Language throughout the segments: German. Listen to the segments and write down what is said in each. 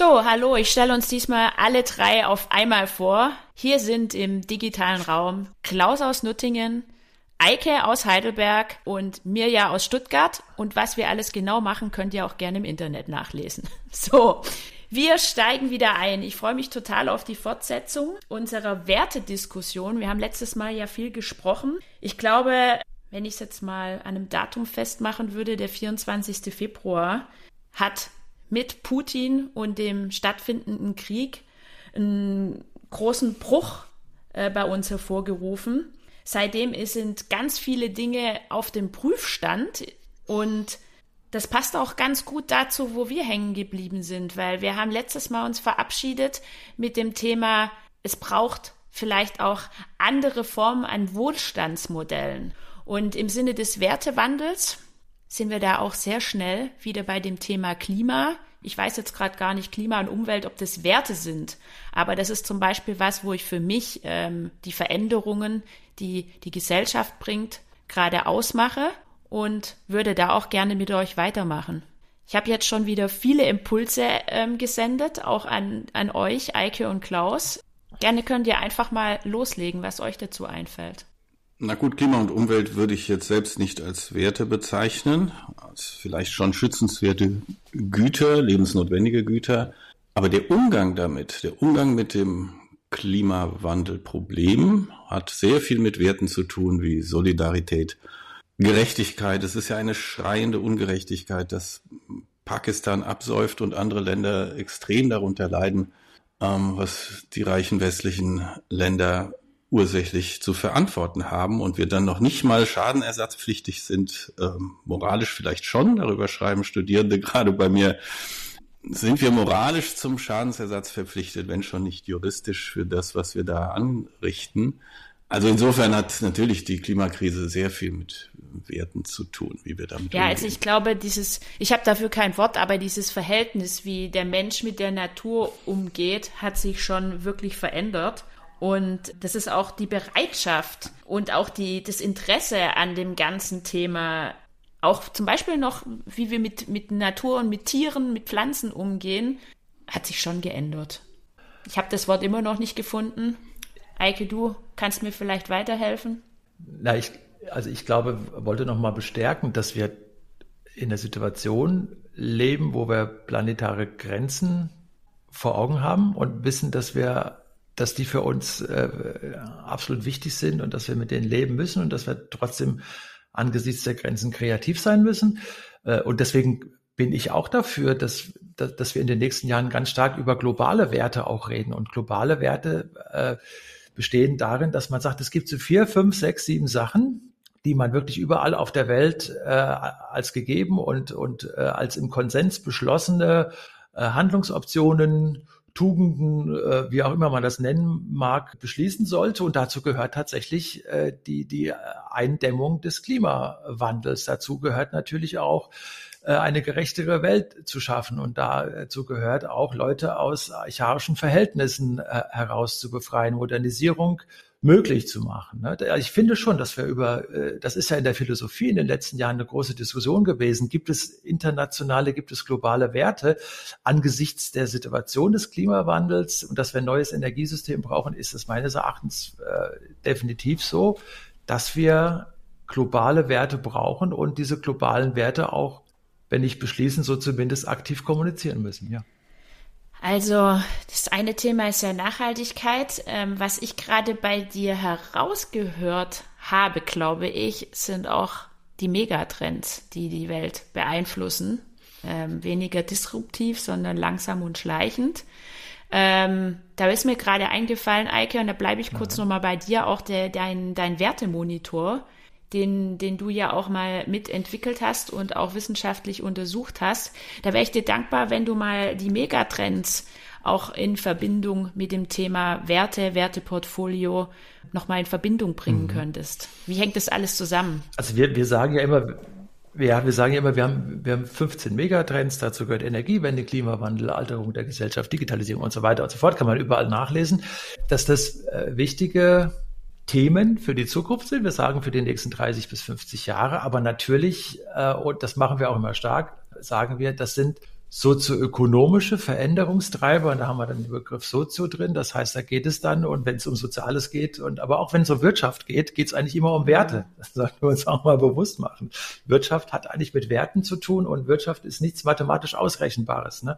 So, hallo, ich stelle uns diesmal alle drei auf einmal vor. Hier sind im digitalen Raum Klaus aus Nuttingen, Eike aus Heidelberg und Mirja aus Stuttgart. Und was wir alles genau machen, könnt ihr auch gerne im Internet nachlesen. So, wir steigen wieder ein. Ich freue mich total auf die Fortsetzung unserer Wertediskussion. Wir haben letztes Mal ja viel gesprochen. Ich glaube, wenn ich es jetzt mal an einem Datum festmachen würde, der 24. Februar hat mit Putin und dem stattfindenden Krieg einen großen Bruch äh, bei uns hervorgerufen. Seitdem sind ganz viele Dinge auf dem Prüfstand und das passt auch ganz gut dazu, wo wir hängen geblieben sind, weil wir haben letztes Mal uns verabschiedet mit dem Thema, es braucht vielleicht auch andere Formen an Wohlstandsmodellen. Und im Sinne des Wertewandels sind wir da auch sehr schnell wieder bei dem Thema Klima. Ich weiß jetzt gerade gar nicht Klima und Umwelt, ob das Werte sind, aber das ist zum Beispiel was, wo ich für mich ähm, die Veränderungen, die die Gesellschaft bringt, gerade ausmache und würde da auch gerne mit euch weitermachen. Ich habe jetzt schon wieder viele Impulse ähm, gesendet, auch an, an euch, Eike und Klaus. Gerne könnt ihr einfach mal loslegen, was euch dazu einfällt. Na gut, Klima und Umwelt würde ich jetzt selbst nicht als Werte bezeichnen, als vielleicht schon schützenswerte Güter, lebensnotwendige Güter. Aber der Umgang damit, der Umgang mit dem Klimawandelproblem hat sehr viel mit Werten zu tun wie Solidarität, Gerechtigkeit. Es ist ja eine schreiende Ungerechtigkeit, dass Pakistan absäuft und andere Länder extrem darunter leiden, ähm, was die reichen westlichen Länder ursächlich zu verantworten haben und wir dann noch nicht mal schadenersatzpflichtig sind, ähm, moralisch vielleicht schon, darüber schreiben Studierende gerade bei mir, sind wir moralisch zum Schadensersatz verpflichtet, wenn schon nicht juristisch für das, was wir da anrichten. Also insofern hat natürlich die Klimakrise sehr viel mit Werten zu tun, wie wir damit Ja, umgehen. also ich glaube, dieses, ich habe dafür kein Wort, aber dieses Verhältnis, wie der Mensch mit der Natur umgeht, hat sich schon wirklich verändert. Und das ist auch die Bereitschaft und auch die, das Interesse an dem ganzen Thema. Auch zum Beispiel noch, wie wir mit, mit Natur und mit Tieren, mit Pflanzen umgehen, hat sich schon geändert. Ich habe das Wort immer noch nicht gefunden. Eike, du kannst mir vielleicht weiterhelfen? Na, ich, also ich glaube, wollte noch mal bestärken, dass wir in der Situation leben, wo wir planetare Grenzen vor Augen haben und wissen, dass wir dass die für uns äh, absolut wichtig sind und dass wir mit denen leben müssen und dass wir trotzdem angesichts der Grenzen kreativ sein müssen. Äh, und deswegen bin ich auch dafür, dass, dass, dass wir in den nächsten Jahren ganz stark über globale Werte auch reden. Und globale Werte äh, bestehen darin, dass man sagt, es gibt so vier, fünf, sechs, sieben Sachen, die man wirklich überall auf der Welt äh, als gegeben und, und äh, als im Konsens beschlossene äh, Handlungsoptionen Tugenden, äh, wie auch immer man das nennen mag, beschließen sollte. Und dazu gehört tatsächlich äh, die, die Eindämmung des Klimawandels. Dazu gehört natürlich auch äh, eine gerechtere Welt zu schaffen. Und dazu gehört auch Leute aus archaischen Verhältnissen äh, heraus zu befreien. Modernisierung möglich zu machen. Ne? Ich finde schon, dass wir über, äh, das ist ja in der Philosophie in den letzten Jahren eine große Diskussion gewesen. Gibt es internationale, gibt es globale Werte angesichts der Situation des Klimawandels und dass wir ein neues Energiesystem brauchen, ist es meines Erachtens äh, definitiv so, dass wir globale Werte brauchen und diese globalen Werte auch, wenn nicht beschließen, so zumindest aktiv kommunizieren müssen. Ja. Also das eine Thema ist ja Nachhaltigkeit. Ähm, was ich gerade bei dir herausgehört habe, glaube ich, sind auch die Megatrends, die die Welt beeinflussen. Ähm, weniger disruptiv, sondern langsam und schleichend. Ähm, da ist mir gerade eingefallen, Eike, und da bleibe ich kurz ja. nochmal bei dir, auch der, dein, dein Wertemonitor den, den du ja auch mal mitentwickelt hast und auch wissenschaftlich untersucht hast. Da wäre ich dir dankbar, wenn du mal die Megatrends auch in Verbindung mit dem Thema Werte, Werteportfolio nochmal in Verbindung bringen mhm. könntest. Wie hängt das alles zusammen? Also wir, wir sagen ja immer, ja, wir sagen ja immer, wir haben, wir haben 15 Megatrends, dazu gehört Energiewende, Klimawandel, Alterung der Gesellschaft, Digitalisierung und so weiter und so fort, kann man überall nachlesen, dass das äh, wichtige Themen für die Zukunft sind. Wir sagen für die nächsten 30 bis 50 Jahre. Aber natürlich, äh, und das machen wir auch immer stark, sagen wir, das sind sozioökonomische Veränderungstreiber, und da haben wir dann den Begriff Sozio drin, das heißt, da geht es dann, und wenn es um Soziales geht, und aber auch wenn es um Wirtschaft geht, geht es eigentlich immer um Werte. Das sollten wir uns auch mal bewusst machen. Wirtschaft hat eigentlich mit Werten zu tun und Wirtschaft ist nichts mathematisch Ausrechenbares. Ne?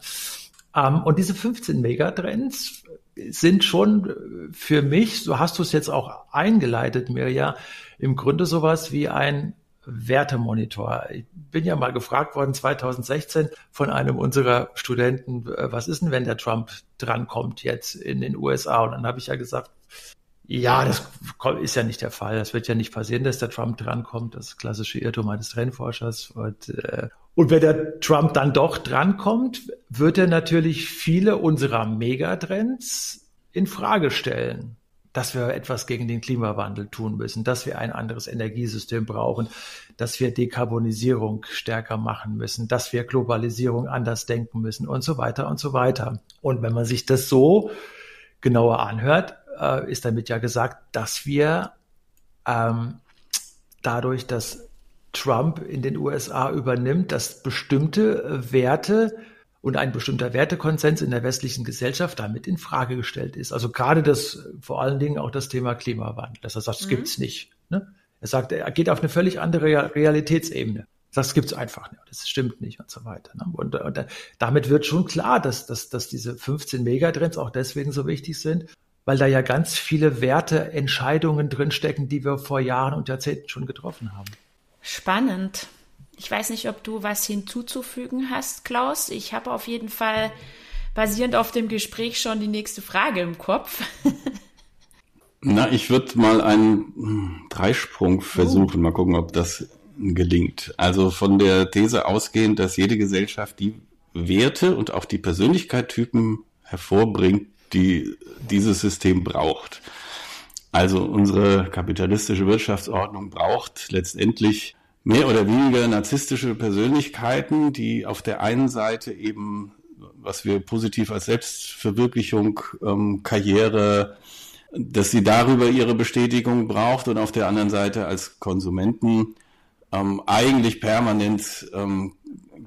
Ähm, und diese 15 Megatrends sind schon für mich, so hast du es jetzt auch eingeleitet, Mirja, im Grunde sowas wie ein Wertemonitor. Ich bin ja mal gefragt worden 2016 von einem unserer Studenten, äh, was ist denn, wenn der Trump drankommt jetzt in den USA? Und dann habe ich ja gesagt, ja, das ist ja nicht der Fall. Das wird ja nicht passieren, dass der Trump drankommt. Das klassische Irrtum eines Trendforschers. Und, äh, und wenn der Trump dann doch drankommt, wird er natürlich viele unserer Megatrends in Frage stellen dass wir etwas gegen den Klimawandel tun müssen, dass wir ein anderes Energiesystem brauchen, dass wir Dekarbonisierung stärker machen müssen, dass wir Globalisierung anders denken müssen und so weiter und so weiter. Und wenn man sich das so genauer anhört, äh, ist damit ja gesagt, dass wir ähm, dadurch, dass Trump in den USA übernimmt, dass bestimmte Werte und ein bestimmter Wertekonsens in der westlichen Gesellschaft damit in Frage gestellt ist. Also gerade das, vor allen Dingen auch das Thema Klimawandel, dass er sagt, das mhm. gibt's nicht. Ne? Er sagt, er geht auf eine völlig andere Realitätsebene. Er sagt, das gibt's einfach nicht, das stimmt nicht und so weiter. Ne? Und, und damit wird schon klar, dass, dass, dass diese 15 Megatrends auch deswegen so wichtig sind, weil da ja ganz viele Werteentscheidungen drinstecken, die wir vor Jahren und Jahrzehnten schon getroffen haben. Spannend. Ich weiß nicht, ob du was hinzuzufügen hast, Klaus. Ich habe auf jeden Fall basierend auf dem Gespräch schon die nächste Frage im Kopf. Na, ich würde mal einen Dreisprung versuchen. Oh. Mal gucken, ob das gelingt. Also von der These ausgehend, dass jede Gesellschaft die Werte und auch die Persönlichkeitstypen hervorbringt, die dieses System braucht. Also unsere kapitalistische Wirtschaftsordnung braucht letztendlich mehr oder weniger narzisstische Persönlichkeiten, die auf der einen Seite eben, was wir positiv als Selbstverwirklichung, ähm, Karriere, dass sie darüber ihre Bestätigung braucht und auf der anderen Seite als Konsumenten ähm, eigentlich permanent ähm,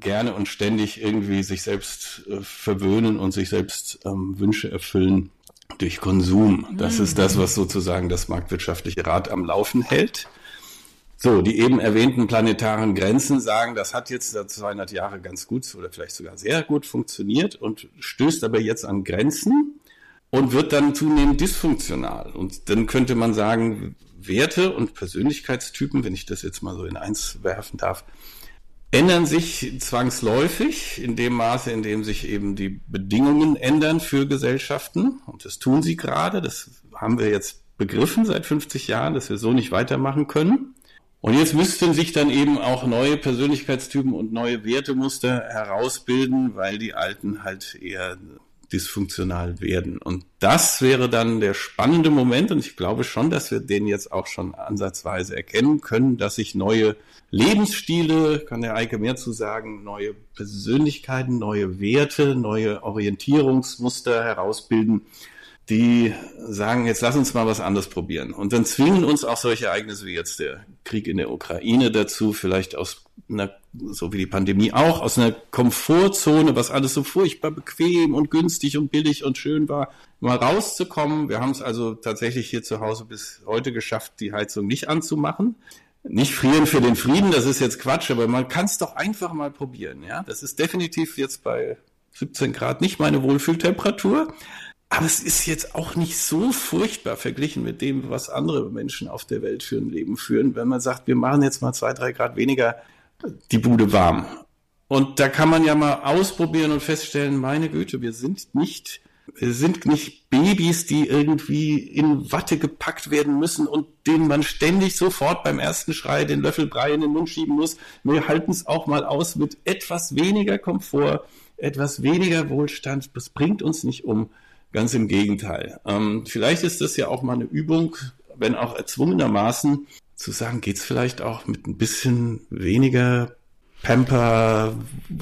gerne und ständig irgendwie sich selbst äh, verwöhnen und sich selbst ähm, Wünsche erfüllen durch Konsum. Das mhm. ist das, was sozusagen das marktwirtschaftliche Rad am Laufen hält. So, die eben erwähnten planetaren Grenzen sagen, das hat jetzt seit 200 Jahre ganz gut oder vielleicht sogar sehr gut funktioniert und stößt aber jetzt an Grenzen und wird dann zunehmend dysfunktional. Und dann könnte man sagen, Werte und Persönlichkeitstypen, wenn ich das jetzt mal so in eins werfen darf, ändern sich zwangsläufig in dem Maße, in dem sich eben die Bedingungen ändern für Gesellschaften. Und das tun sie gerade. Das haben wir jetzt begriffen seit 50 Jahren, dass wir so nicht weitermachen können. Und jetzt müssten sich dann eben auch neue Persönlichkeitstypen und neue Wertemuster herausbilden, weil die alten halt eher dysfunktional werden. Und das wäre dann der spannende Moment. Und ich glaube schon, dass wir den jetzt auch schon ansatzweise erkennen können, dass sich neue Lebensstile, kann der Eike mehr zu sagen, neue Persönlichkeiten, neue Werte, neue Orientierungsmuster herausbilden, die sagen, jetzt lass uns mal was anderes probieren. Und dann zwingen uns auch solche Ereignisse wie jetzt der Krieg in der Ukraine dazu, vielleicht aus einer, so wie die Pandemie auch, aus einer Komfortzone, was alles so furchtbar bequem und günstig und billig und schön war, mal rauszukommen. Wir haben es also tatsächlich hier zu Hause bis heute geschafft, die Heizung nicht anzumachen. Nicht frieren für den Frieden, das ist jetzt Quatsch, aber man kann es doch einfach mal probieren. Ja, das ist definitiv jetzt bei 17 Grad nicht meine Wohlfühltemperatur. Aber es ist jetzt auch nicht so furchtbar verglichen mit dem, was andere Menschen auf der Welt für ein Leben führen, wenn man sagt, wir machen jetzt mal zwei, drei Grad weniger die Bude warm. Und da kann man ja mal ausprobieren und feststellen, meine Güte, wir sind nicht, sind nicht Babys, die irgendwie in Watte gepackt werden müssen und denen man ständig sofort beim ersten Schrei den Löffel Brei in den Mund schieben muss. Wir halten es auch mal aus mit etwas weniger Komfort, etwas weniger Wohlstand. Das bringt uns nicht um. Ganz im Gegenteil. Ähm, vielleicht ist das ja auch mal eine Übung, wenn auch erzwungenermaßen, zu sagen, geht's vielleicht auch mit ein bisschen weniger Pamper,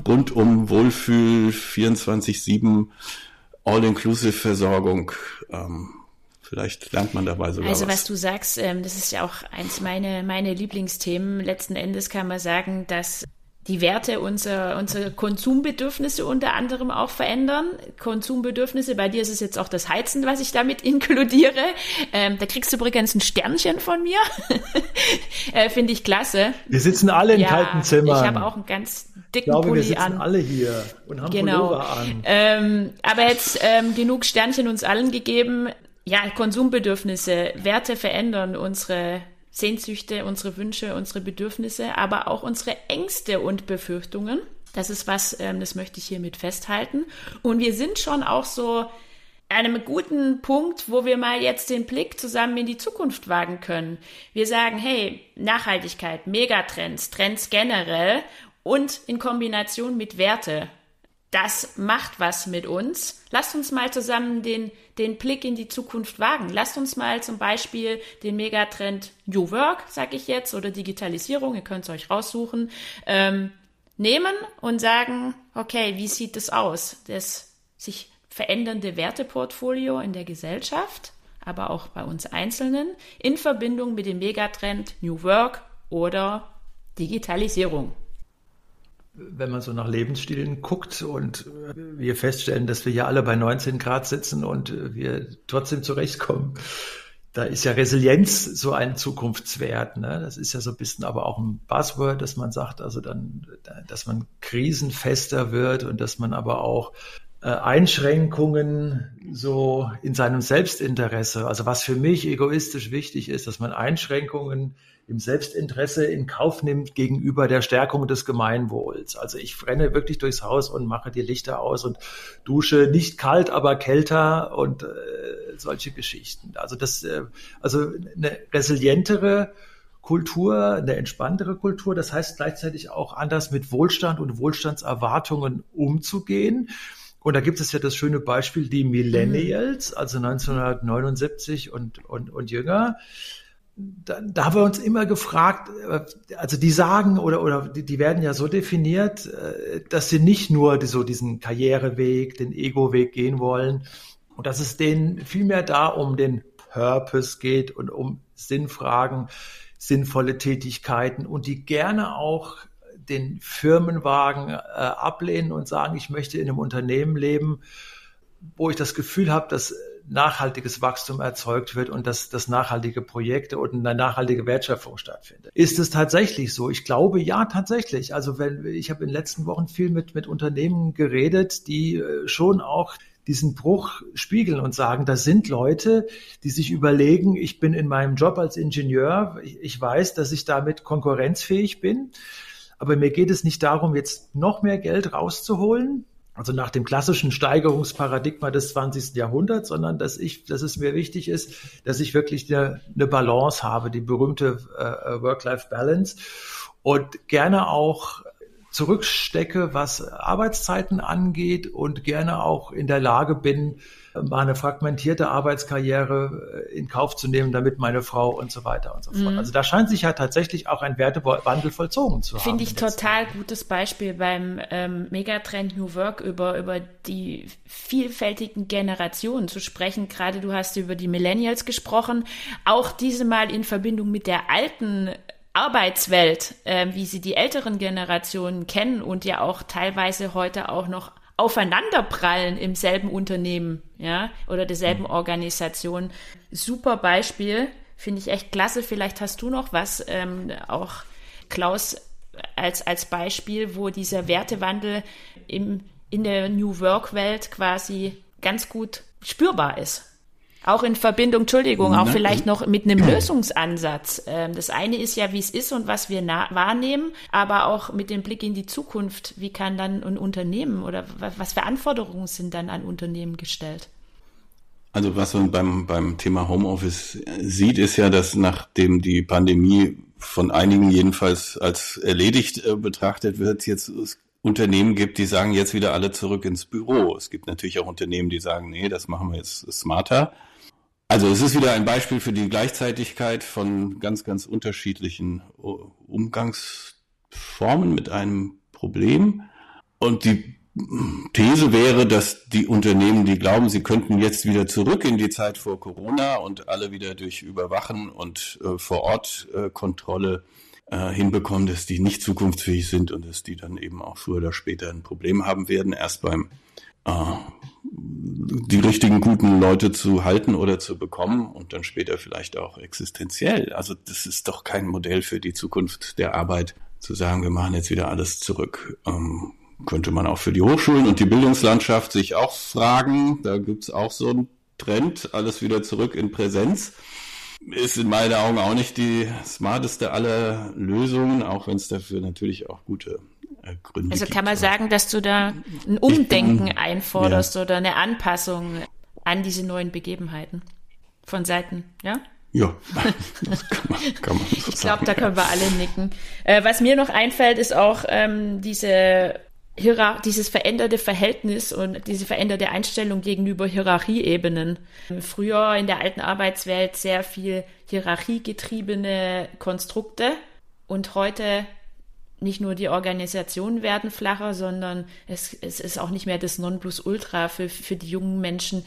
rundum Wohlfühl, 24-7, All-Inclusive Versorgung. Ähm, Vielleicht lernt man dabei sogar Also was. was du sagst, ähm, das ist ja auch eins meine meine Lieblingsthemen. Letzten Endes kann man sagen, dass die Werte unserer unsere Konsumbedürfnisse unter anderem auch verändern. Konsumbedürfnisse, bei dir ist es jetzt auch das Heizen, was ich damit inkludiere. Ähm, da kriegst du übrigens ein Sternchen von mir. äh, Finde ich klasse. Wir sitzen alle in ja, kalten Zimmern. Ich habe auch einen ganz dicken ich glaube, Pulli wir sitzen an. alle hier und haben Genau. Pullover an. Ähm, aber jetzt ähm, genug Sternchen uns allen gegeben. Ja, Konsumbedürfnisse, Werte verändern unsere Sehnsüchte, unsere Wünsche, unsere Bedürfnisse, aber auch unsere Ängste und Befürchtungen. Das ist was, ähm, das möchte ich hiermit festhalten. Und wir sind schon auch so einem guten Punkt, wo wir mal jetzt den Blick zusammen in die Zukunft wagen können. Wir sagen, hey, Nachhaltigkeit, Megatrends, Trends generell und in Kombination mit Werte das macht was mit uns. Lasst uns mal zusammen den, den Blick in die Zukunft wagen. Lasst uns mal zum Beispiel den Megatrend New Work, sag ich jetzt, oder Digitalisierung, ihr könnt es euch raussuchen, ähm, nehmen und sagen, okay, wie sieht es aus? Das sich verändernde Werteportfolio in der Gesellschaft, aber auch bei uns Einzelnen, in Verbindung mit dem Megatrend New Work oder Digitalisierung wenn man so nach Lebensstilen guckt und wir feststellen, dass wir hier alle bei 19 Grad sitzen und wir trotzdem zurechtkommen, da ist ja Resilienz so ein Zukunftswert. Ne? Das ist ja so ein bisschen aber auch ein Buzzword, dass man sagt, also dann, dass man krisenfester wird und dass man aber auch äh, Einschränkungen so in seinem Selbstinteresse, also was für mich egoistisch wichtig ist, dass man Einschränkungen im Selbstinteresse in Kauf nimmt gegenüber der Stärkung des Gemeinwohls. Also ich renne wirklich durchs Haus und mache die Lichter aus und dusche nicht kalt, aber kälter und äh, solche Geschichten. Also das, äh, also eine resilientere Kultur, eine entspanntere Kultur. Das heißt gleichzeitig auch anders mit Wohlstand und Wohlstandserwartungen umzugehen. Und da gibt es ja das schöne Beispiel, die Millennials, also 1979 und, und, und jünger da, da haben wir uns immer gefragt, also die sagen oder, oder die, die werden ja so definiert, dass sie nicht nur die, so diesen Karriereweg, den Ego-Weg gehen wollen und dass es denen vielmehr da um den Purpose geht und um Sinnfragen, sinnvolle Tätigkeiten und die gerne auch den Firmenwagen äh, ablehnen und sagen, ich möchte in einem Unternehmen leben, wo ich das Gefühl habe, dass nachhaltiges Wachstum erzeugt wird und dass, dass nachhaltige Projekte und eine nachhaltige Wertschöpfung stattfindet. Ist es tatsächlich so? Ich glaube ja, tatsächlich. Also wenn ich habe in den letzten Wochen viel mit, mit Unternehmen geredet, die schon auch diesen Bruch spiegeln und sagen, da sind Leute, die sich überlegen, ich bin in meinem Job als Ingenieur, ich weiß, dass ich damit konkurrenzfähig bin, aber mir geht es nicht darum, jetzt noch mehr Geld rauszuholen, also nach dem klassischen Steigerungsparadigma des 20. Jahrhunderts, sondern dass ich, dass es mir wichtig ist, dass ich wirklich eine, eine Balance habe, die berühmte äh, Work-Life-Balance und gerne auch zurückstecke, was Arbeitszeiten angeht und gerne auch in der Lage bin, mal eine fragmentierte Arbeitskarriere in Kauf zu nehmen, damit meine Frau und so weiter und so fort. Mhm. Also da scheint sich ja tatsächlich auch ein Wertewandel vollzogen zu haben. Finde ich total gutes Beispiel beim ähm, Megatrend New Work über, über die vielfältigen Generationen zu sprechen. Gerade du hast über die Millennials gesprochen. Auch diese mal in Verbindung mit der alten Arbeitswelt, äh, wie sie die älteren Generationen kennen und ja auch teilweise heute auch noch aufeinanderprallen im selben Unternehmen, ja, oder derselben Organisation. Super Beispiel, finde ich echt klasse. Vielleicht hast du noch was, ähm, auch Klaus als, als Beispiel, wo dieser Wertewandel im, in der New Work Welt quasi ganz gut spürbar ist. Auch in Verbindung, Entschuldigung, auch vielleicht noch mit einem Lösungsansatz. Das eine ist ja, wie es ist und was wir wahrnehmen, aber auch mit dem Blick in die Zukunft. Wie kann dann ein Unternehmen oder was für Anforderungen sind dann an Unternehmen gestellt? Also was man beim, beim Thema Homeoffice sieht, ist ja, dass nachdem die Pandemie von einigen jedenfalls als erledigt äh, betrachtet wird, jetzt Unternehmen gibt, die sagen jetzt wieder alle zurück ins Büro. Es gibt natürlich auch Unternehmen, die sagen, nee, das machen wir jetzt smarter. Also es ist wieder ein Beispiel für die Gleichzeitigkeit von ganz, ganz unterschiedlichen Umgangsformen mit einem Problem. Und die These wäre, dass die Unternehmen, die glauben, sie könnten jetzt wieder zurück in die Zeit vor Corona und alle wieder durch Überwachen und äh, vor Ort äh, Kontrolle äh, hinbekommen, dass die nicht zukunftsfähig sind und dass die dann eben auch früher oder später ein Problem haben werden, erst beim äh, die richtigen guten Leute zu halten oder zu bekommen und dann später vielleicht auch existenziell. Also das ist doch kein Modell für die Zukunft der Arbeit, zu sagen, wir machen jetzt wieder alles zurück. Ähm, könnte man auch für die Hochschulen und die Bildungslandschaft sich auch fragen. Da gibt's auch so einen Trend, alles wieder zurück in Präsenz. Ist in meinen Augen auch nicht die smarteste aller Lösungen, auch wenn es dafür natürlich auch gute Gründe Also kann man sagen, dass du da ein Umdenken bin, einforderst ja. oder eine Anpassung an diese neuen Begebenheiten von Seiten, ja? Ja, das kann man, kann man so Ich glaube, da können wir alle nicken. Äh, was mir noch einfällt, ist auch ähm, diese Hierar dieses veränderte Verhältnis und diese veränderte Einstellung gegenüber Hierarchieebenen. Früher in der alten Arbeitswelt sehr viel hierarchiegetriebene Konstrukte und heute nicht nur die Organisationen werden flacher, sondern es, es ist auch nicht mehr das Nonplusultra für, für die jungen Menschen,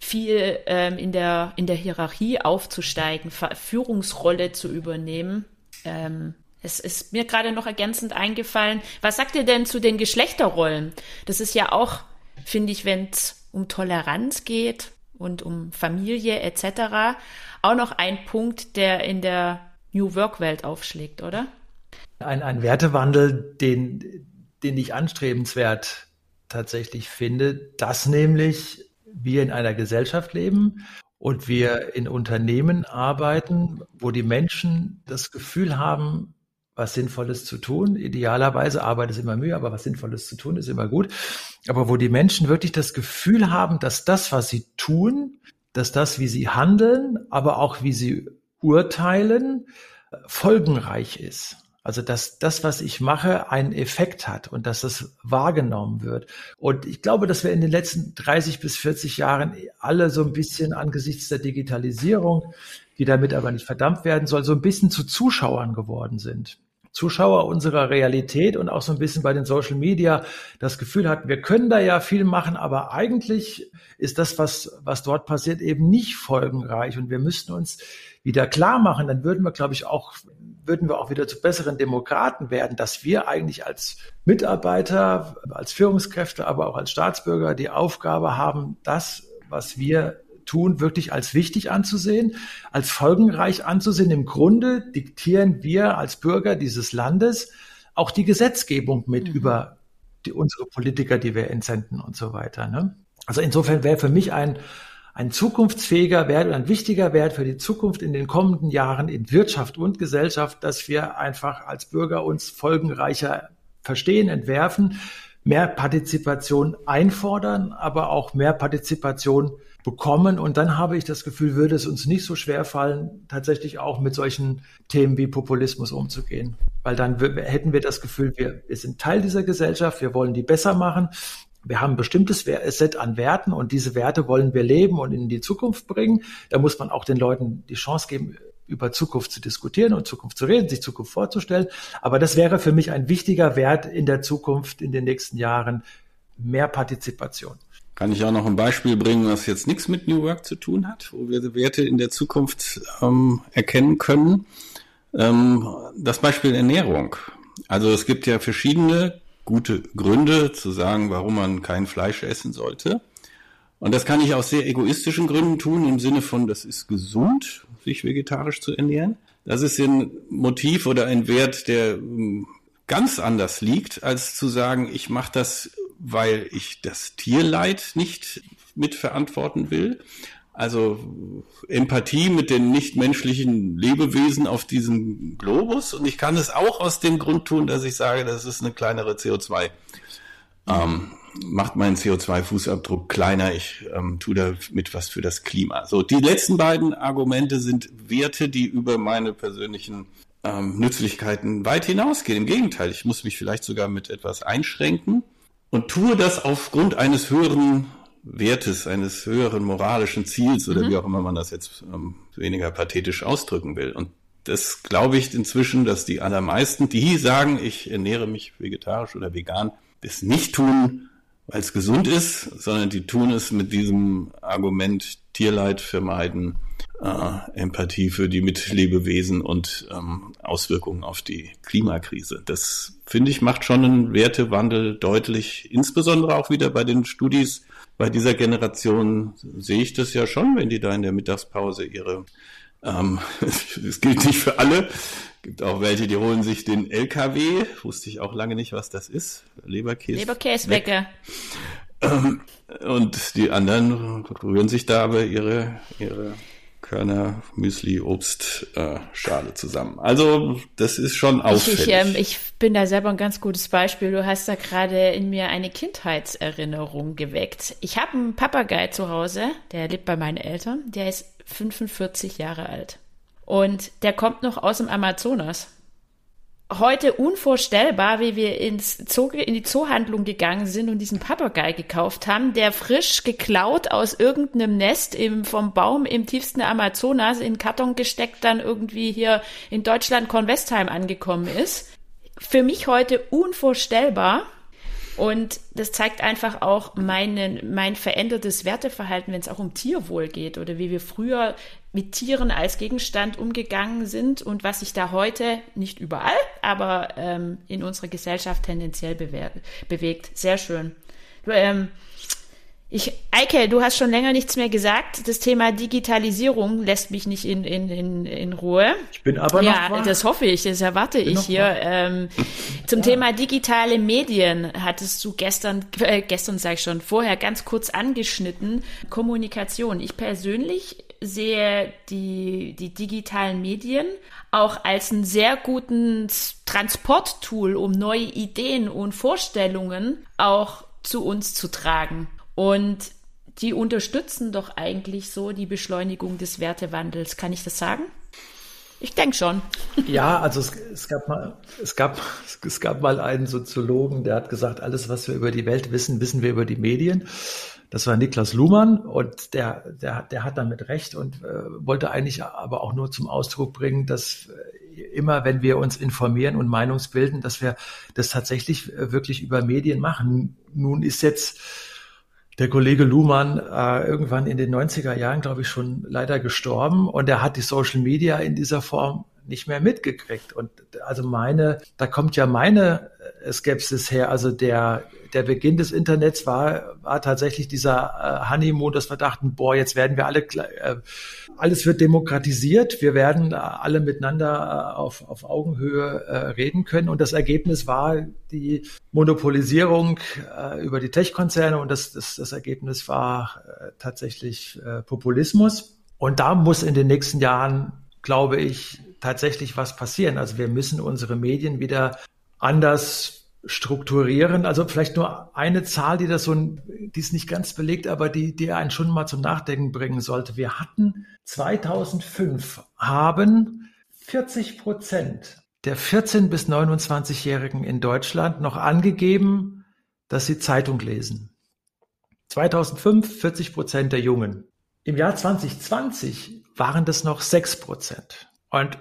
viel ähm, in, der, in der Hierarchie aufzusteigen, Führungsrolle zu übernehmen. Ähm, es ist mir gerade noch ergänzend eingefallen. Was sagt ihr denn zu den Geschlechterrollen? Das ist ja auch, finde ich, wenn es um Toleranz geht und um Familie etc., auch noch ein Punkt, der in der New Work-Welt aufschlägt, oder? Ein, ein Wertewandel, den, den ich anstrebenswert tatsächlich finde, dass nämlich wir in einer Gesellschaft leben und wir in Unternehmen arbeiten, wo die Menschen das Gefühl haben, was Sinnvolles zu tun. Idealerweise Arbeit ist immer Mühe, aber was Sinnvolles zu tun ist immer gut. Aber wo die Menschen wirklich das Gefühl haben, dass das, was sie tun, dass das, wie sie handeln, aber auch wie sie urteilen, folgenreich ist. Also dass das, was ich mache, einen Effekt hat und dass das wahrgenommen wird. Und ich glaube, dass wir in den letzten 30 bis 40 Jahren alle so ein bisschen angesichts der Digitalisierung, die damit aber nicht verdammt werden soll, so ein bisschen zu Zuschauern geworden sind. Zuschauer unserer Realität und auch so ein bisschen bei den Social Media das Gefühl hatten, wir können da ja viel machen, aber eigentlich ist das, was, was dort passiert, eben nicht folgenreich und wir müssten uns wieder klar machen, dann würden wir, glaube ich, auch, würden wir auch wieder zu besseren Demokraten werden, dass wir eigentlich als Mitarbeiter, als Führungskräfte, aber auch als Staatsbürger die Aufgabe haben, das, was wir tun, wirklich als wichtig anzusehen, als folgenreich anzusehen. Im Grunde diktieren wir als Bürger dieses Landes auch die Gesetzgebung mit mhm. über die, unsere Politiker, die wir entsenden und so weiter. Ne? Also insofern wäre für mich ein, ein zukunftsfähiger Wert und ein wichtiger Wert für die Zukunft in den kommenden Jahren in Wirtschaft und Gesellschaft, dass wir einfach als Bürger uns folgenreicher verstehen, entwerfen, mehr Partizipation einfordern, aber auch mehr Partizipation bekommen. Und dann habe ich das Gefühl, würde es uns nicht so schwer fallen, tatsächlich auch mit solchen Themen wie Populismus umzugehen. Weil dann hätten wir das Gefühl, wir, wir sind Teil dieser Gesellschaft, wir wollen die besser machen. Wir haben ein bestimmtes Set an Werten und diese Werte wollen wir leben und in die Zukunft bringen. Da muss man auch den Leuten die Chance geben, über Zukunft zu diskutieren und Zukunft zu reden, sich Zukunft vorzustellen. Aber das wäre für mich ein wichtiger Wert in der Zukunft, in den nächsten Jahren, mehr Partizipation. Kann ich auch noch ein Beispiel bringen, was jetzt nichts mit New Work zu tun hat, wo wir Werte in der Zukunft ähm, erkennen können. Ähm, das Beispiel Ernährung. Also es gibt ja verschiedene gute Gründe zu sagen, warum man kein Fleisch essen sollte. Und das kann ich aus sehr egoistischen Gründen tun, im Sinne von, das ist gesund, sich vegetarisch zu ernähren. Das ist ein Motiv oder ein Wert, der ähm, ganz anders liegt, als zu sagen, ich mache das weil ich das Tierleid nicht mitverantworten will. Also Empathie mit den nichtmenschlichen Lebewesen auf diesem Globus. Und ich kann es auch aus dem Grund tun, dass ich sage, das ist eine kleinere CO2. Ähm, macht meinen CO2-Fußabdruck kleiner. Ich ähm, tue damit was für das Klima. So, die letzten beiden Argumente sind Werte, die über meine persönlichen ähm, Nützlichkeiten weit hinausgehen. Im Gegenteil, ich muss mich vielleicht sogar mit etwas einschränken und tue das aufgrund eines höheren Wertes, eines höheren moralischen Ziels oder mhm. wie auch immer man das jetzt ähm, weniger pathetisch ausdrücken will. Und das glaube ich inzwischen, dass die allermeisten, die sagen, ich ernähre mich vegetarisch oder vegan, das nicht tun, weil es gesund ist, sondern die tun es mit diesem Argument Tierleid vermeiden, äh, Empathie für die Mitlebewesen und ähm, Auswirkungen auf die Klimakrise. Das finde ich macht schon einen Wertewandel deutlich, insbesondere auch wieder bei den Studis. Bei dieser Generation sehe ich das ja schon, wenn die da in der Mittagspause ihre ähm, es gilt nicht für alle. Gibt auch welche, die holen sich den LKW. Wusste ich auch lange nicht, was das ist. Leberkäse. Leberkäswecker. Ähm, und die anderen rühren sich da aber ihre, ihre Körner, Müsli, Obst, äh, Schale zusammen. Also das ist schon auffällig. Ich, ich, ähm, ich bin da selber ein ganz gutes Beispiel. Du hast da gerade in mir eine Kindheitserinnerung geweckt. Ich habe einen Papagei zu Hause, der lebt bei meinen Eltern. Der ist 45 Jahre alt. Und der kommt noch aus dem Amazonas heute unvorstellbar, wie wir ins Zoo, in die Zoohandlung gegangen sind und diesen Papagei gekauft haben, der frisch geklaut aus irgendeinem Nest im, vom Baum im tiefsten Amazonas in Karton gesteckt dann irgendwie hier in Deutschland Kornwestheim angekommen ist. Für mich heute unvorstellbar. Und das zeigt einfach auch meinen, mein verändertes Werteverhalten, wenn es auch um Tierwohl geht oder wie wir früher mit Tieren als Gegenstand umgegangen sind und was sich da heute nicht überall, aber ähm, in unserer Gesellschaft tendenziell bewegt. Sehr schön. Ähm, ich, Eike, du hast schon länger nichts mehr gesagt. Das Thema Digitalisierung lässt mich nicht in, in, in, in Ruhe. Ich bin aber noch Ja, das hoffe ich, das erwarte ich hier. Ähm, zum ja. Thema digitale Medien hattest du gestern, äh, gestern sage ich schon, vorher ganz kurz angeschnitten. Kommunikation. Ich persönlich sehe die, die digitalen Medien auch als einen sehr guten Transporttool, um neue Ideen und Vorstellungen auch zu uns zu tragen. Und die unterstützen doch eigentlich so die Beschleunigung des Wertewandels. Kann ich das sagen? Ich denke schon. Ja, also es, es, gab mal, es, gab, es gab mal einen Soziologen, der hat gesagt, alles, was wir über die Welt wissen, wissen wir über die Medien. Das war Niklas Luhmann und der, der, der hat damit recht und äh, wollte eigentlich aber auch nur zum Ausdruck bringen, dass äh, immer, wenn wir uns informieren und Meinungsbilden, dass wir das tatsächlich äh, wirklich über Medien machen. Nun ist jetzt der Kollege Luhmann äh, irgendwann in den 90er Jahren, glaube ich, schon leider gestorben und er hat die Social Media in dieser Form nicht mehr mitgekriegt. Und also meine, da kommt ja meine Skepsis her. Also der, der Beginn des Internets war, war tatsächlich dieser äh, Honeymoon, dass wir dachten, boah, jetzt werden wir alle, äh, alles wird demokratisiert, wir werden alle miteinander äh, auf, auf Augenhöhe äh, reden können. Und das Ergebnis war die Monopolisierung äh, über die Tech-Konzerne und das, das, das Ergebnis war äh, tatsächlich äh, Populismus. Und da muss in den nächsten Jahren, glaube ich, tatsächlich was passieren. Also wir müssen unsere Medien wieder anders strukturieren. Also vielleicht nur eine Zahl, die das so die ist nicht ganz belegt, aber die, die einen schon mal zum Nachdenken bringen sollte. Wir hatten 2005 haben 40 Prozent der 14 bis 29-Jährigen in Deutschland noch angegeben, dass sie Zeitung lesen. 2005 40 Prozent der Jungen. Im Jahr 2020 waren das noch 6 Prozent. Und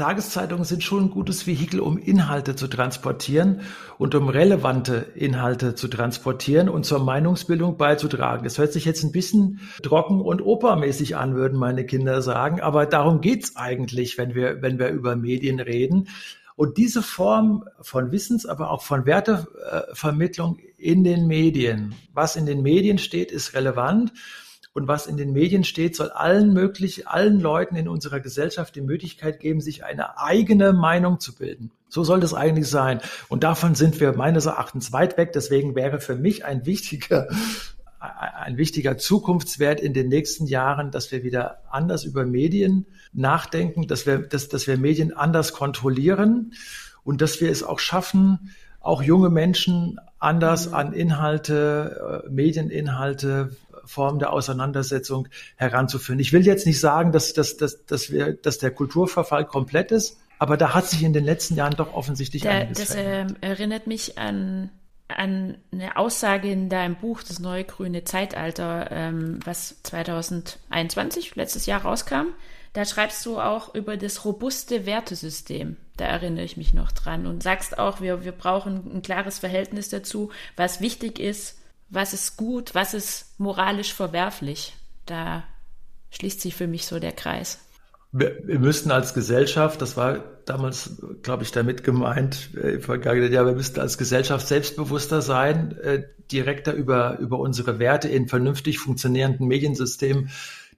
Tageszeitungen sind schon ein gutes Vehikel, um Inhalte zu transportieren und um relevante Inhalte zu transportieren und zur Meinungsbildung beizutragen. Das hört sich jetzt ein bisschen trocken und opermäßig an, würden meine Kinder sagen, aber darum geht's eigentlich, wenn wir, wenn wir über Medien reden. Und diese Form von Wissens, aber auch von Wertevermittlung in den Medien, was in den Medien steht, ist relevant. Und was in den Medien steht, soll allen möglich, allen Leuten in unserer Gesellschaft die Möglichkeit geben, sich eine eigene Meinung zu bilden. So soll das eigentlich sein. Und davon sind wir meines Erachtens weit weg. Deswegen wäre für mich ein wichtiger, ein wichtiger Zukunftswert in den nächsten Jahren, dass wir wieder anders über Medien nachdenken, dass wir, dass, dass wir Medien anders kontrollieren und dass wir es auch schaffen, auch junge Menschen anders an Inhalte, äh, Medieninhalte Form der Auseinandersetzung heranzuführen. Ich will jetzt nicht sagen, dass, dass, dass, dass, wir, dass der Kulturverfall komplett ist, aber da hat sich in den letzten Jahren doch offensichtlich der, einiges Das äh, erinnert mich an, an eine Aussage in deinem Buch, das neue grüne Zeitalter, ähm, was 2021, letztes Jahr rauskam. Da schreibst du auch über das robuste Wertesystem. Da erinnere ich mich noch dran und sagst auch, wir, wir brauchen ein klares Verhältnis dazu, was wichtig ist was ist gut, was ist moralisch verwerflich. Da schließt sich für mich so der Kreis. Wir, wir müssten als Gesellschaft, das war damals, glaube ich, damit gemeint, äh, Jahr, wir müssten als Gesellschaft selbstbewusster sein, äh, direkter über, über unsere Werte in vernünftig funktionierenden Mediensystemen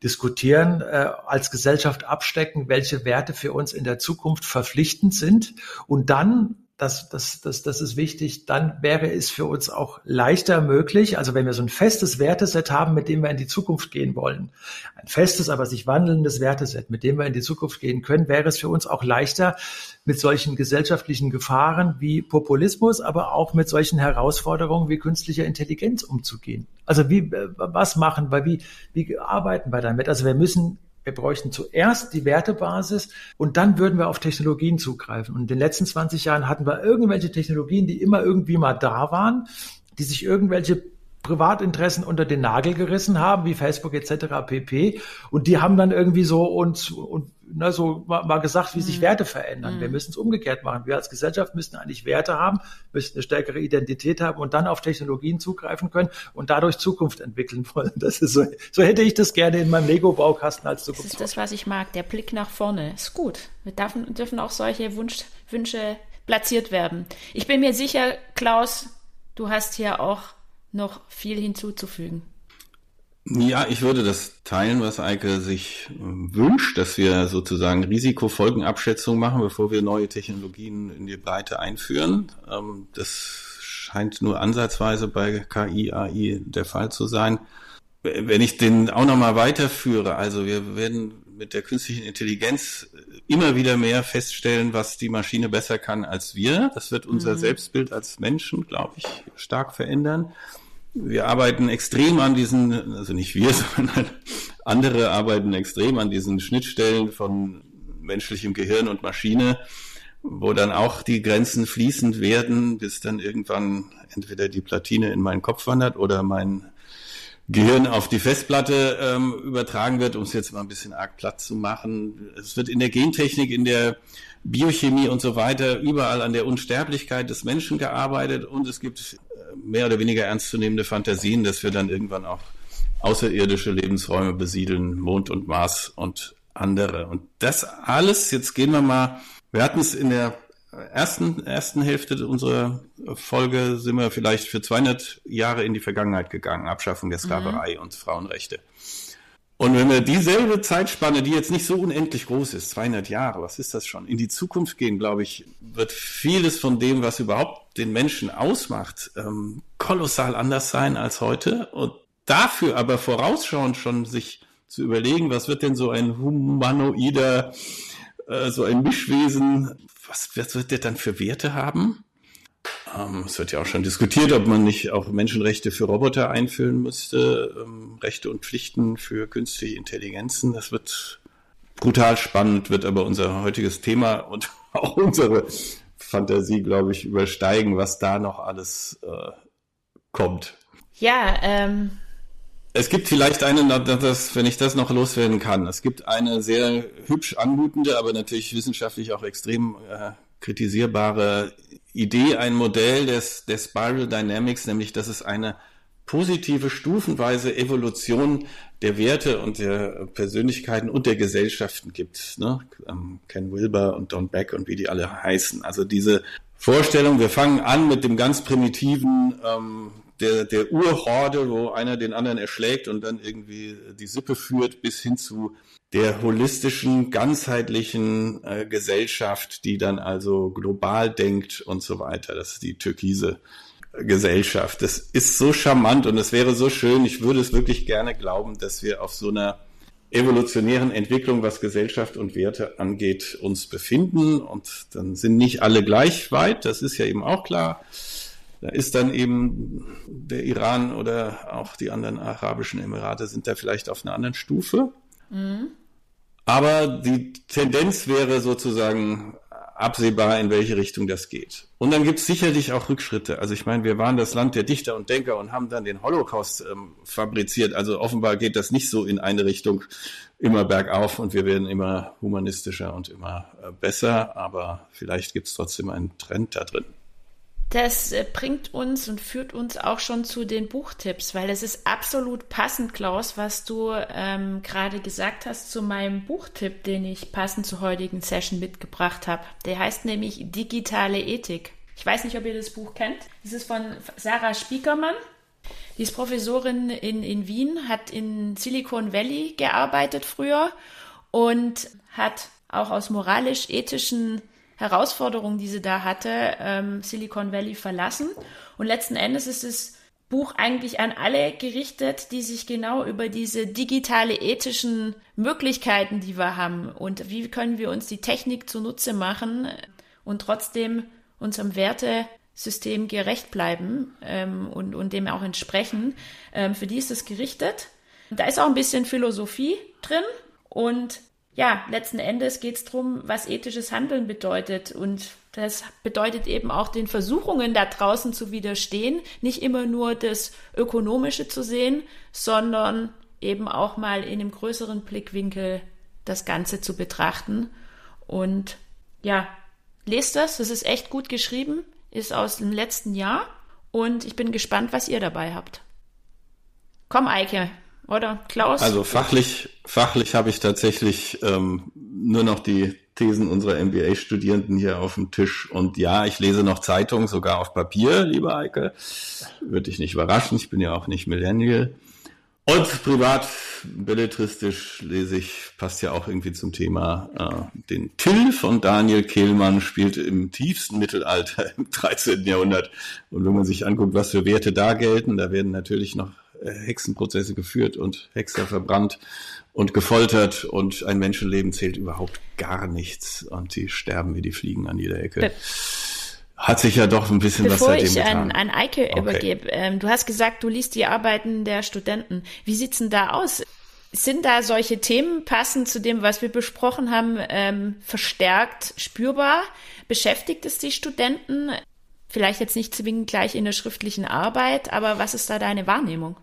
diskutieren, äh, als Gesellschaft abstecken, welche Werte für uns in der Zukunft verpflichtend sind und dann das, das, das, das ist wichtig, dann wäre es für uns auch leichter möglich, also wenn wir so ein festes Werteset haben, mit dem wir in die Zukunft gehen wollen, ein festes, aber sich wandelndes Werteset, mit dem wir in die Zukunft gehen können, wäre es für uns auch leichter, mit solchen gesellschaftlichen Gefahren wie Populismus, aber auch mit solchen Herausforderungen wie künstlicher Intelligenz umzugehen. Also wie, äh, was machen wir, wie, wie arbeiten wir damit? Also wir müssen wir bräuchten zuerst die Wertebasis und dann würden wir auf Technologien zugreifen. Und in den letzten 20 Jahren hatten wir irgendwelche Technologien, die immer irgendwie mal da waren, die sich irgendwelche Privatinteressen unter den Nagel gerissen haben, wie Facebook etc. pp. Und die haben dann irgendwie so uns und na, so mal, mal gesagt, wie sich mhm. Werte verändern. Mhm. Wir müssen es umgekehrt machen. Wir als Gesellschaft müssten eigentlich Werte haben, müssten eine stärkere Identität haben und dann auf Technologien zugreifen können und dadurch Zukunft entwickeln wollen. Das ist so, so hätte ich das gerne in meinem Lego-Baukasten als Zukunft. Das ist das, was ich mag. Der Blick nach vorne ist gut. Wir dürfen, dürfen auch solche Wunsch, Wünsche platziert werden. Ich bin mir sicher, Klaus, du hast hier auch noch viel hinzuzufügen. Ja, ich würde das teilen, was Eike sich ähm, wünscht, dass wir sozusagen Risikofolgenabschätzung machen, bevor wir neue Technologien in die Breite einführen. Ähm, das scheint nur ansatzweise bei KI, AI der Fall zu sein. Wenn ich den auch nochmal weiterführe, also wir werden mit der künstlichen Intelligenz immer wieder mehr feststellen, was die Maschine besser kann als wir. Das wird unser mhm. Selbstbild als Menschen, glaube ich, stark verändern wir arbeiten extrem an diesen, also nicht wir, sondern andere arbeiten extrem an diesen Schnittstellen von menschlichem Gehirn und Maschine, wo dann auch die Grenzen fließend werden, bis dann irgendwann entweder die Platine in meinen Kopf wandert oder mein Gehirn auf die Festplatte ähm, übertragen wird, um es jetzt mal ein bisschen arg platt zu machen. Es wird in der Gentechnik, in der Biochemie und so weiter überall an der Unsterblichkeit des Menschen gearbeitet und es gibt mehr oder weniger ernstzunehmende Fantasien, dass wir dann irgendwann auch außerirdische Lebensräume besiedeln, Mond und Mars und andere. Und das alles, jetzt gehen wir mal, wir hatten es in der ersten, ersten Hälfte unserer Folge, sind wir vielleicht für 200 Jahre in die Vergangenheit gegangen, Abschaffung der Sklaverei mhm. und Frauenrechte. Und wenn wir dieselbe Zeitspanne, die jetzt nicht so unendlich groß ist, 200 Jahre, was ist das schon, in die Zukunft gehen, glaube ich, wird vieles von dem, was überhaupt den Menschen ausmacht, ähm, kolossal anders sein als heute. Und dafür aber vorausschauend schon sich zu überlegen, was wird denn so ein humanoider, äh, so ein Mischwesen, was, was wird der dann für Werte haben? Ähm, es wird ja auch schon diskutiert, ob man nicht auch Menschenrechte für Roboter einfüllen müsste, ähm, Rechte und Pflichten für künstliche Intelligenzen. Das wird brutal spannend, wird aber unser heutiges Thema und auch unsere Fantasie, glaube ich, übersteigen, was da noch alles äh, kommt. Ja, ähm. Es gibt vielleicht eine, das, wenn ich das noch loswerden kann, es gibt eine sehr hübsch anmutende, aber natürlich wissenschaftlich auch extrem äh, kritisierbare Idee, ein Modell des, des Spiral Dynamics, nämlich dass es eine positive, stufenweise Evolution der Werte und der Persönlichkeiten und der Gesellschaften gibt. Ne? Ähm, Ken Wilber und Don Beck und wie die alle heißen. Also diese Vorstellung, wir fangen an mit dem ganz primitiven ähm, der, der Urhorde, wo einer den anderen erschlägt und dann irgendwie die Sippe führt, bis hin zu der holistischen, ganzheitlichen äh, Gesellschaft, die dann also global denkt und so weiter. Das ist die türkise Gesellschaft. Das ist so charmant und es wäre so schön. Ich würde es wirklich gerne glauben, dass wir auf so einer evolutionären Entwicklung, was Gesellschaft und Werte angeht, uns befinden. Und dann sind nicht alle gleich weit. Das ist ja eben auch klar. Da ist dann eben der Iran oder auch die anderen arabischen Emirate sind da vielleicht auf einer anderen Stufe. Mhm. Aber die Tendenz wäre sozusagen absehbar, in welche Richtung das geht. Und dann gibt es sicherlich auch Rückschritte. Also ich meine, wir waren das Land der Dichter und Denker und haben dann den Holocaust ähm, fabriziert. Also offenbar geht das nicht so in eine Richtung immer bergauf und wir werden immer humanistischer und immer äh, besser. Aber vielleicht gibt es trotzdem einen Trend da drin. Das äh, bringt uns und führt uns auch schon zu den Buchtipps, weil es ist absolut passend, Klaus, was du ähm, gerade gesagt hast zu meinem Buchtipp, den ich passend zur heutigen Session mitgebracht habe. Der heißt nämlich Digitale Ethik. Ich weiß nicht, ob ihr das Buch kennt. Es ist von Sarah Spiekermann. Die ist Professorin in, in Wien, hat in Silicon Valley gearbeitet früher und hat auch aus moralisch-ethischen Herausforderungen, die sie da hatte, ähm, Silicon Valley verlassen. Und letzten Endes ist das Buch eigentlich an alle gerichtet, die sich genau über diese digitale ethischen Möglichkeiten, die wir haben und wie können wir uns die Technik zunutze machen und trotzdem unserem Wertesystem gerecht bleiben ähm, und, und dem auch entsprechen. Ähm, für die ist es gerichtet. Da ist auch ein bisschen Philosophie drin und ja, letzten Endes geht es darum, was ethisches Handeln bedeutet. Und das bedeutet eben auch den Versuchungen da draußen zu widerstehen, nicht immer nur das Ökonomische zu sehen, sondern eben auch mal in einem größeren Blickwinkel das Ganze zu betrachten. Und ja, lest das, das ist echt gut geschrieben, ist aus dem letzten Jahr und ich bin gespannt, was ihr dabei habt. Komm, Eike, oder Klaus? Also fachlich, fachlich habe ich tatsächlich ähm, nur noch die Thesen unserer MBA-Studierenden hier auf dem Tisch. Und ja, ich lese noch Zeitungen, sogar auf Papier, lieber Eike. Würde dich nicht überraschen, ich bin ja auch nicht Millennial. Und privat, belletristisch lese ich, passt ja auch irgendwie zum Thema, äh, den Till von Daniel Kehlmann spielt im tiefsten Mittelalter im 13. Jahrhundert. Und wenn man sich anguckt, was für Werte da gelten, da werden natürlich noch Hexenprozesse geführt und Hexer verbrannt und gefoltert und ein Menschenleben zählt überhaupt gar nichts und die sterben wie die Fliegen an jeder Ecke. Be Hat sich ja doch ein bisschen Bevor was seitdem ich getan. an, an Eike okay. übergebe, ähm, du hast gesagt, du liest die Arbeiten der Studenten. Wie sieht's denn da aus? Sind da solche Themen passend zu dem, was wir besprochen haben, ähm, verstärkt spürbar? Beschäftigt es die Studenten? Vielleicht jetzt nicht zwingend gleich in der schriftlichen Arbeit, aber was ist da deine Wahrnehmung?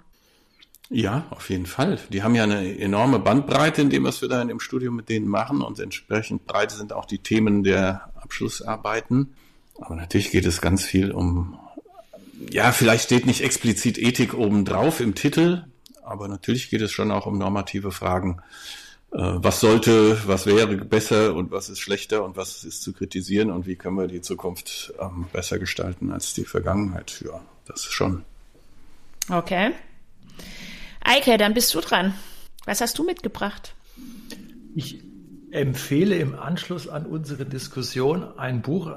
Ja, auf jeden Fall. Die haben ja eine enorme Bandbreite in dem, was wir da in dem Studium mit denen machen und entsprechend breit sind auch die Themen der Abschlussarbeiten. Aber natürlich geht es ganz viel um, ja, vielleicht steht nicht explizit Ethik obendrauf im Titel, aber natürlich geht es schon auch um normative Fragen. Äh, was sollte, was wäre besser und was ist schlechter und was ist zu kritisieren und wie können wir die Zukunft ähm, besser gestalten als die Vergangenheit? Ja, das schon. Okay. Eike, dann bist du dran. Was hast du mitgebracht? Ich empfehle im Anschluss an unsere Diskussion ein Buch,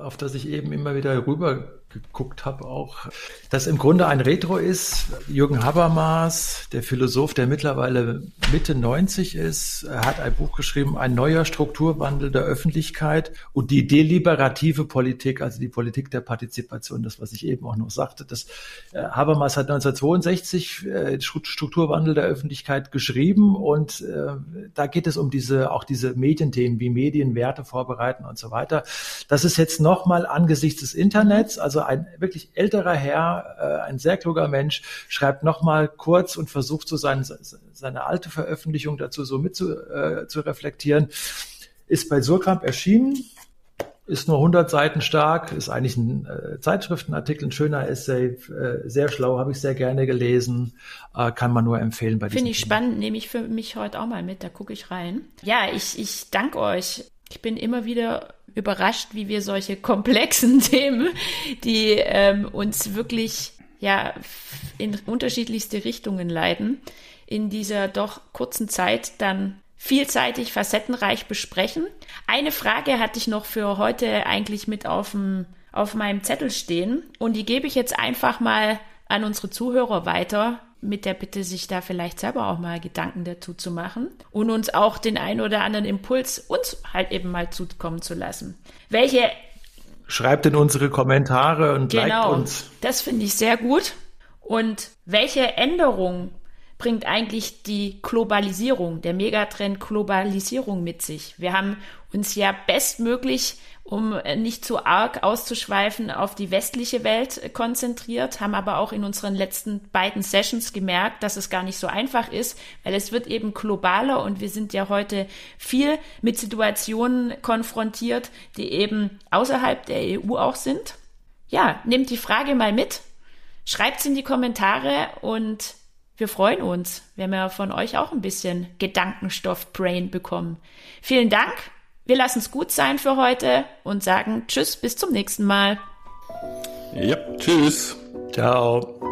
auf das ich eben immer wieder rüber geguckt habe, auch, das im Grunde ein Retro ist. Jürgen Habermas, der Philosoph, der mittlerweile Mitte 90 ist, hat ein Buch geschrieben, ein neuer Strukturwandel der Öffentlichkeit und die deliberative Politik, also die Politik der Partizipation, das, was ich eben auch noch sagte. Das, äh, Habermas hat 1962 äh, Strukturwandel der Öffentlichkeit geschrieben und äh, da geht es um diese, auch diese Medienthemen wie Medienwerte vorbereiten und so weiter. Das ist jetzt nochmal angesichts des Internets, also ein wirklich älterer Herr, äh, ein sehr kluger Mensch, schreibt nochmal kurz und versucht so seine, seine alte Veröffentlichung dazu so mit zu, äh, zu reflektieren. Ist bei Surkamp erschienen, ist nur 100 Seiten stark, ist eigentlich ein äh, Zeitschriftenartikel, ein schöner Essay, äh, sehr schlau, habe ich sehr gerne gelesen, äh, kann man nur empfehlen. bei Finde ich Thema. spannend, nehme ich für mich heute auch mal mit, da gucke ich rein. Ja, ich, ich danke euch. Ich bin immer wieder überrascht, wie wir solche komplexen Themen, die ähm, uns wirklich ja in unterschiedlichste Richtungen leiten, in dieser doch kurzen Zeit dann vielseitig, facettenreich besprechen. Eine Frage hatte ich noch für heute eigentlich mit auf, dem, auf meinem Zettel stehen und die gebe ich jetzt einfach mal an unsere Zuhörer weiter mit der Bitte, sich da vielleicht selber auch mal Gedanken dazu zu machen und uns auch den einen oder anderen Impuls uns halt eben mal zukommen zu lassen. Welche Schreibt in unsere Kommentare und genau, liked uns. Das finde ich sehr gut. Und welche Änderungen bringt eigentlich die Globalisierung, der Megatrend Globalisierung mit sich? Wir haben uns ja bestmöglich um nicht zu arg auszuschweifen, auf die westliche Welt konzentriert, haben aber auch in unseren letzten beiden Sessions gemerkt, dass es gar nicht so einfach ist, weil es wird eben globaler und wir sind ja heute viel mit Situationen konfrontiert, die eben außerhalb der EU auch sind. ja, nehmt die Frage mal mit, schreibt's in die Kommentare und wir freuen uns, wenn wir von euch auch ein bisschen Gedankenstoff Brain bekommen. Vielen Dank. Wir lassen es gut sein für heute und sagen Tschüss, bis zum nächsten Mal. Ja, tschüss. Ciao.